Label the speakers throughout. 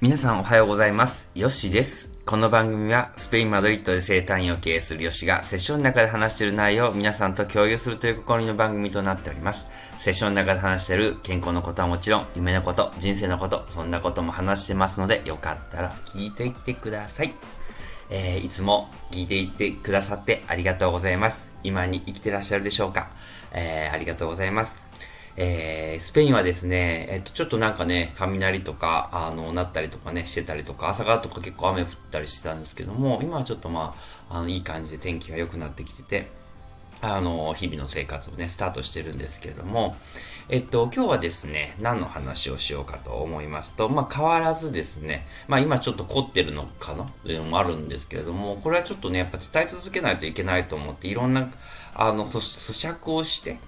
Speaker 1: 皆さんおはようございます。ヨシです。この番組はスペイン・マドリッドで生誕を経営するヨシがセッションの中で話している内容を皆さんと共有するという試みの番組となっております。セッションの中で話している健康のことはもちろん、夢のこと、人生のこと、そんなことも話してますので、よかったら聞いていってください。えーいつも聞いていってくださってありがとうございます。今に生きてらっしゃるでしょうか、えーありがとうございます。えースペインはですね、えっと、ちょっとなんかね、雷とか、あの、なったりとかね、してたりとか、朝方とか結構雨降ったりしてたんですけども、今はちょっとまあ、あの、いい感じで天気が良くなってきてて、あの、日々の生活をね、スタートしてるんですけれども、えっと、今日はですね、何の話をしようかと思いますと、まあ、変わらずですね、まあ、今ちょっと凝ってるのかなというのもあるんですけれども、これはちょっとね、やっぱ伝え続けないといけないと思って、いろんな、あの、咀嚼をして、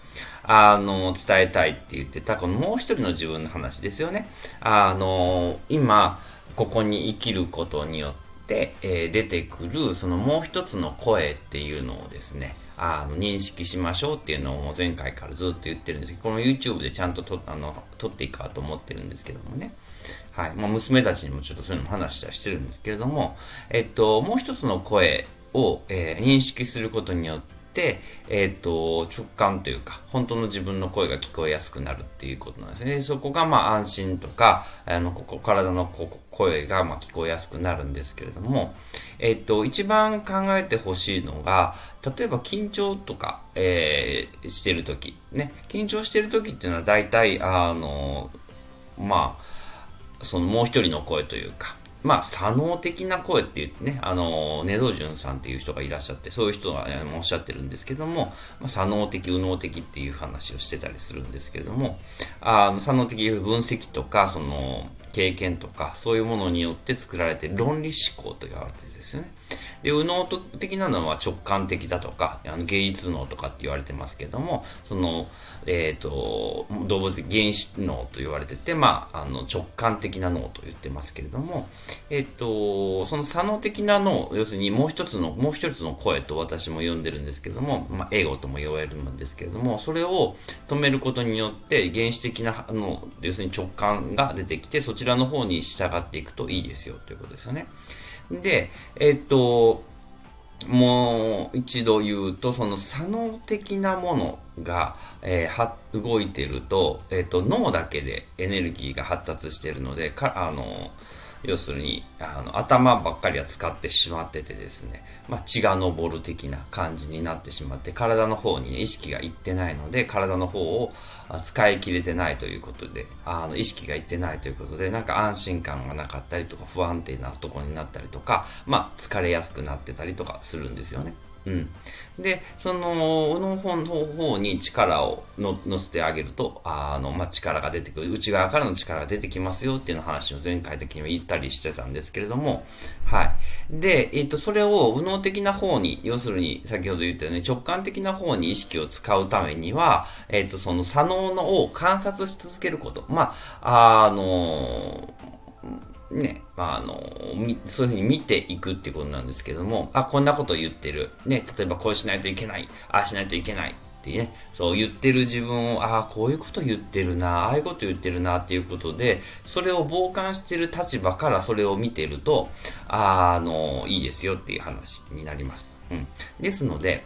Speaker 1: あの、伝えたいって言ってた、このもう一人の自分の話ですよね。あの、今、ここに生きることによって、えー出てくる、そのもう一つの声っていうのをですね、あの認識しましょうっていうのを前回からずっと言ってるんですけど、この YouTube でちゃんととあの撮っていこうと思ってるんですけどもね。はい。まあ、娘たちにもちょっとそういうのも話したりしてるんですけれども、えっと、もう一つの声を、えー認識することによって、えっと、直感というか、本当の自分の声が聞こえやすくなるっていうことなんですね。そこが、まあ、安心とか、あの、ここ、体のここ声が、まあ、聞こえやすくなるんですけれども、えっと、一番考えてほしいのが、例えば緊張とか、えーしてるとき、ね、緊張してるときっていうのは大体、あの、まあ、そのもう一人の声というか、まあ、左脳的な声って言ってね、あの、ネドジュンさんっていう人がいらっしゃって、そういう人が、えおっしゃってるんですけども、まあ、左脳的、右脳的っていう話をしてたりするんですけれども、あの左脳的分析とか、その、経験とか、そういうものによって作られて論理思考と言われてるんですよね。で、右脳的なのは直感的だとか、あの芸術脳とかって言われてますけども、その、えっ、と、動物的原始脳と言われてて、まあ、あの、直感的な脳と言ってますけれども、えっ、と、その左脳的な脳、要するにもう一つの、もう一つの声と私も呼んでるんですけれども、まあ、エゴとも言われるんですけれども、それを止めることによって、原始的な脳、要するに直感が出てきて、そちらの方に従っていくといいですよ、ということですよね。で、えっと、もう一度言うと、その左脳的なものが、えー動いてると、えっと、脳だけでエネルギーが発達しているので、かあの、要するにあの頭ばっかりは使ってしまっててですね、まあ、血が昇る的な感じになってしまって体の方に、ね、意識がいってないので体の方を使い切れてないということであの意識がいってないということでなんか安心感がなかったりとか不安定なとこになったりとか、まあ、疲れやすくなってたりとかするんですよね。うん、でそのの方の方に力を乗せてあげるとあの、まあ、力が出てくる。内側からの力が出てきますよっていうの話を前回的には言ったりしてたんですけれどもはい。で、えっとそれを右脳的な方に要するに先ほど言ったように直感的な方に意識を使うためには、えっとその左脳のを観察し続けること。まああのね、まあ、あの、そういうふうに見ていくっていうことなんですけども、あ、こんなこと言ってる。ね、例えばこうしないといけない。ああしないといけない。ってね、そう言ってる自分を、ああ、こういうこと言ってるな、ああいうこと言ってるなっていうことで、それを傍観してる立場からそれを見てると、ああの、いいですよっていう話になります。うん。ですので、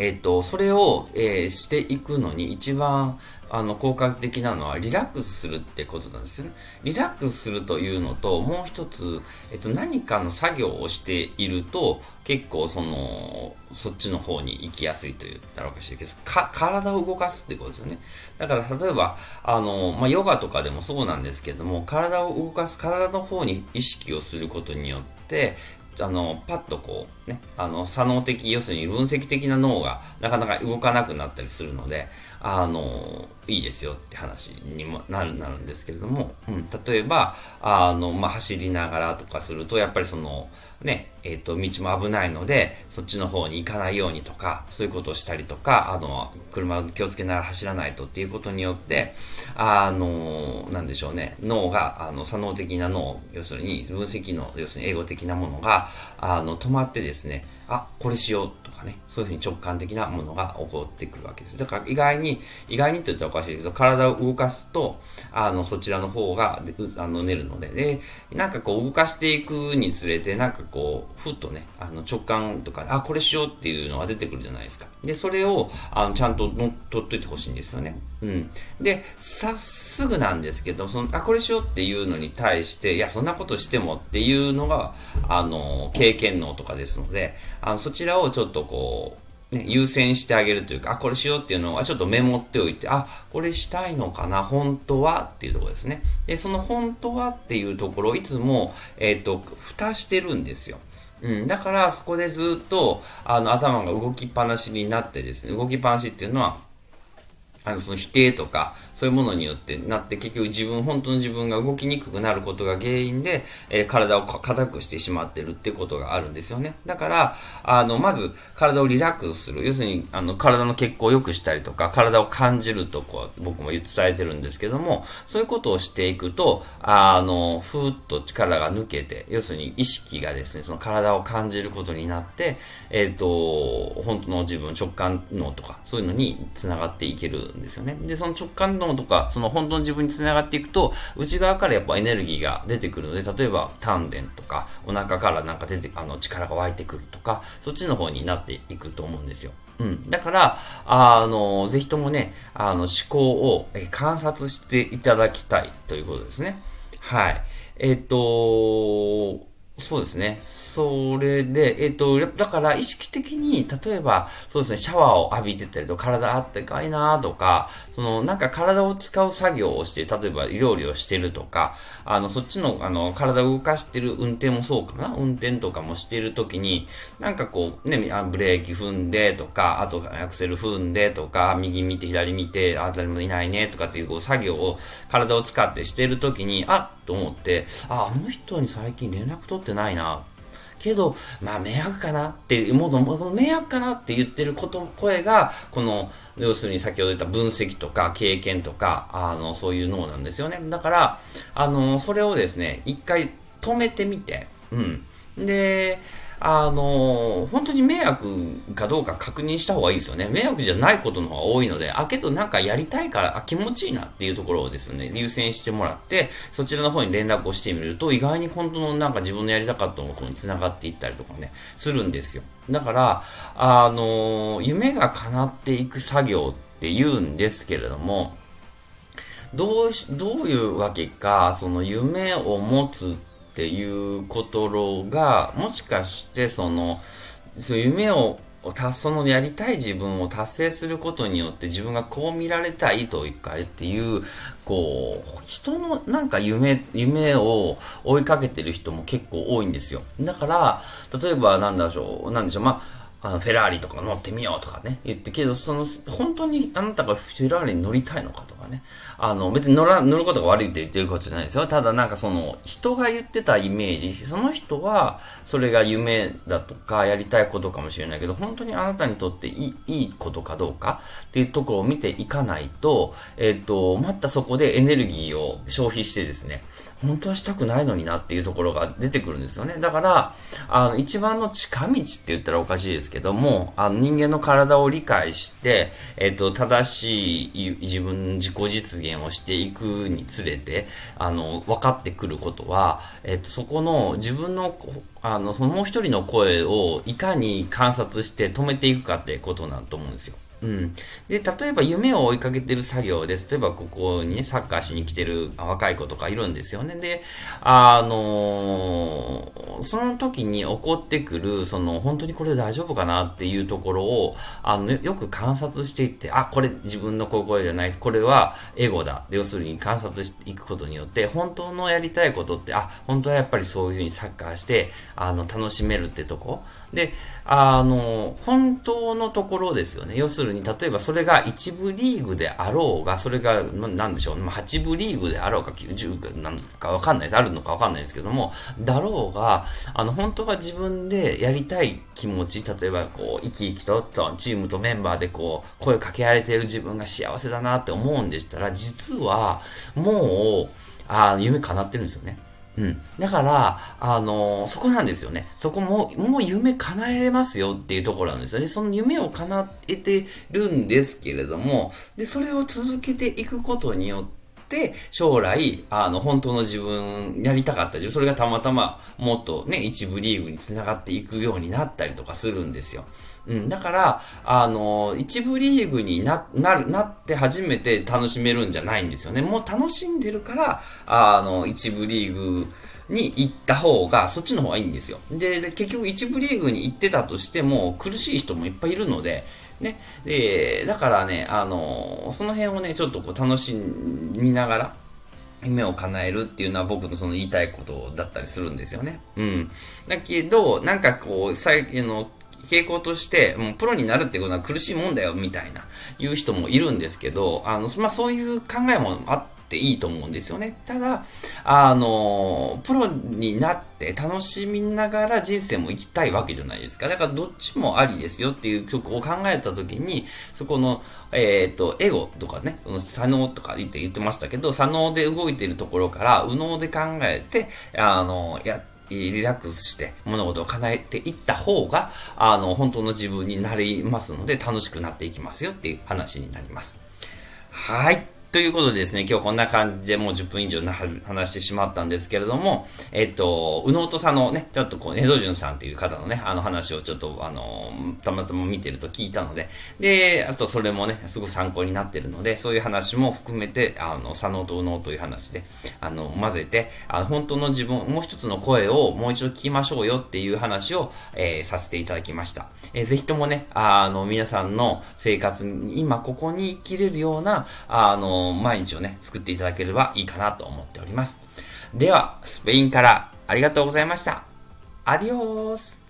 Speaker 1: えっと、それを、えーしていくのに一番あの効果的なのはリラックスするってことなんですよね。リラックスするというのと、もう一つ、えっと、何かの作業をしていると、結構その、そっちの方に行きやすいと言ったらおかしいけど、か、体を動かすってことですよね。だから例えば、あの、まあ、ヨガとかでもそうなんですけども、体を動かす、体の方に意識をすることによって、あの、パッとこう、ね、あの、左脳的、要するに分析的な脳がなかなか動かなくなったりするので、あの、いいですよって話にもなる、なるんですけれども、うん、例えば、あの、まあ、走りながらとかすると、やっぱりその、ね、えっ、と、道も危ないので、そっちの方に行かないようにとか、そういうことをしたりとか、あの、車を気をつけながら走らないとっていうことによって、あの、なんでしょうね、脳が、あの、左脳的な脳、要するに分析の、要するに英語的なものが、あの、止まってですねですね、あ、これしようとかね、そういうふうに直感的なものが起こってくるわけです。だから意外に、意外にって言ったらおかしいですけど、体を動かすと、あの、そちらの方が、あの、寝るので、で、なんかこう動かしていくにつれて、なんかこう、ふっとね、あの、直感とか、あ、これしようっていうのが出てくるじゃないですか。で、それを、あの、ちゃんとの取っといてほしいんですよね。うん。で、さっすぐなんですけど、その、あ、これしようっていうのに対して、いや、そんなことしてもっていうのが、あの、経験能とかですので、あの、そちらをちょっとこう、ね、優先してあげるというか、あ、これしようっていうのはちょっとメモっておいて、あ、これしたいのかな、本当はっていうところですね。で、その本当はっていうところをいつも、えっ、ー、と、蓋してるんですよ。うん、だからそこでずっとあの頭が動きっぱなしになってですね、動きっぱなしっていうのは、あのその否定とか、そういうものによってなって結局自分、本当の自分が動きにくくなることが原因で、えー、体を硬くしてしまってるってことがあるんですよね。だから、あの、まず体をリラックスする。要するに、あの、体の血行を良くしたりとか、体を感じるとこう、僕も伝えてるんですけども、そういうことをしていくと、あの、ふーっと力が抜けて、要するに意識がですね、その体を感じることになって、えっ、ー、と、本当の自分、直感脳とか、そういうのに繋がっていけるんですよね。で、その直感脳とか、その本当の自分につながっていくと、内側からやっぱエネルギーが出てくるので、例えば丹田とか、お腹からなんか出て、あの、力が湧いてくるとか、そっちの方になっていくと思うんですよ。うん。だから、あの、ぜひともね、あの、思考を観察していただきたいということですね。はい。えっ、と、そうですね。それで、えっ、ー、と、だから意識的に、例えば、そうですね、シャワーを浴びてたりと、体あってかいなとか、その、なんか体を使う作業をして、例えば料理をしてるとか、あの、そっちの、あの、体を動かしてる運転もそうかな運転とかもしてるときに、なんかこう、ね、ブレーキ踏んでとか、あとアクセル踏んでとか、右見て左見て、あ、誰もいないねとかっていう、こう、作業を、体を使ってしてるときに、あと思って、あ、あの人に最近連絡取ってないな。けど、まあ迷惑かなって、もう迷惑かなって言ってること、声が、この、要するに先ほど言った分析とか経験とか、あの、そういう脳なんですよね。だから、あの、それをですね、一回止めてみて、うん。で、あの、本当に迷惑かどうか確認した方がいいですよね。迷惑じゃないことの方が多いので、あ、けどなんかやりたいから、あ、気持ちいいなっていうところをですね、優先してもらって、そちらの方に連絡をしてみると、意外に本当のなんか自分のやりたかったことに繋がっていったりとかね、するんですよ。だから、あの、夢が叶っていく作業って言うんですけれども、どうし、どういうわけか、その夢を持つっていうことが、もしかしてその、その夢をそのやりたい自分を達成することによって自分がこう見られたいというかっていう、こう、人のなんか夢、夢を追いかけてる人も結構多いんですよ。だから、例えばなんだろう、なんでしょう、まあ、あの、フェラーリとか乗ってみようとかね、言ってけど、その、本当にあなたがフェラーリに乗りたいのかとかね。あの、別に乗ら、乗ることが悪いって言ってることじゃないですよ。ただなんかその、人が言ってたイメージ、その人は、それが夢だとか、やりたいことかもしれないけど、本当にあなたにとっていい、いいことかどうかっていうところを見ていかないと、えっ、ー、と、またそこでエネルギーを消費してですね、本当はしたくないのになっていうところが出てくるんですよね。だから、あの、一番の近道って言ったらおかしいですけども、あの、人間の体を理解して、えっ、と、正しい自分、自己実現をしていくにつれて、あの、分かってくることは、えっ、と、そこの自分の、あの、そのもう一人の声をいかに観察して止めていくかってことなんと思うんですよ。うん。で、例えば夢を追いかけてる作業で、例えばここにね、サッカーしに来てる若い子とかいるんですよね。で、あのー、その時に起こってくる、その、本当にこれ大丈夫かなっていうところを、あの、よく観察していって、あ、これ自分の声じゃない、これはエゴだ。要するに観察していくことによって、本当のやりたいことって、あ、本当はやっぱりそういうふうにサッカーして、あの、楽しめるってとこ。で、あの、本当のところですよね。要する、に例えばそれが1部リーグであろうが、それが、なんでしょう、8部リーグであろうか、90か、なんかわかんないです。あるのかわかんないですけども、だろうが、あの、本当は自分でやりたい気持ち、例えば、こう、生き生きと、と、チームとメンバーでこう、声かけられている自分が幸せだなって思うんでしたら、実は、もう、あ夢叶ってるんですよね。うん。だから、あのー、そこなんですよね。そこも、もう夢叶えれますよっていうところなんですよね。その夢を叶えてるんですけれども、で、それを続けていくことによって、将来、あの、本当の自分、やりたかった自分、それがたまたまもっとね、一部リーグにつながっていくようになったりとかするんですよ。うん、だから、あの、一部リーグにな、なる、なって初めて楽しめるんじゃないんですよね。もう楽しんでるから、あの、一部リーグに行った方が、そっちの方がいいんですよ。で、結局一部リーグに行ってたとしても、苦しい人もいっぱいいるので、ね。で、だからね、あの、その辺をね、ちょっとこう楽しみながら、夢を叶えるっていうのは僕のその言いたいことだったりするんですよね。うん。だけど、なんかこう、最近の傾向として、もうプロになるってことは苦しいもんだよ、みたいな、言う人もいるんですけど、あの、まあ、そういう考えもあっていいと思うんですよね。ただ、あの、プロになって楽しみながら人生も生きたいわけじゃないですか。だからどっちもありですよっていう曲を考えたときに、そこの、えっ、ー、と、エゴとかね、その左脳とか言って言ってましたけど、左脳で動いているところから、右脳で考えて、あの、やリラックスして物事を叶えていった方が、あの、本当の自分になりますので、楽しくなっていきますよっていう話になります。はい。ということでですね、今日こんな感じでもう10分以上な話してしまったんですけれども、えっと、宇野とさんのね、ちょっとこう、江戸潤さんっていう方のね、あの話をちょっと、あの、たまたま見てると聞いたので、で、あとそれもね、すごく参考になってるので、そういう話も含めて、あの、左脳と右脳という話で、あの、混ぜて、あの、本当の自分、もう一つの声をもう一度聞きましょうよっていう話を、えー、させていただきました。えー、ぜひともね、あの、皆さんの生活に、今ここに生きれるような、あの、毎日をね、作っていただければいいかなと思っております。では、スペインからありがとうございました。アディオース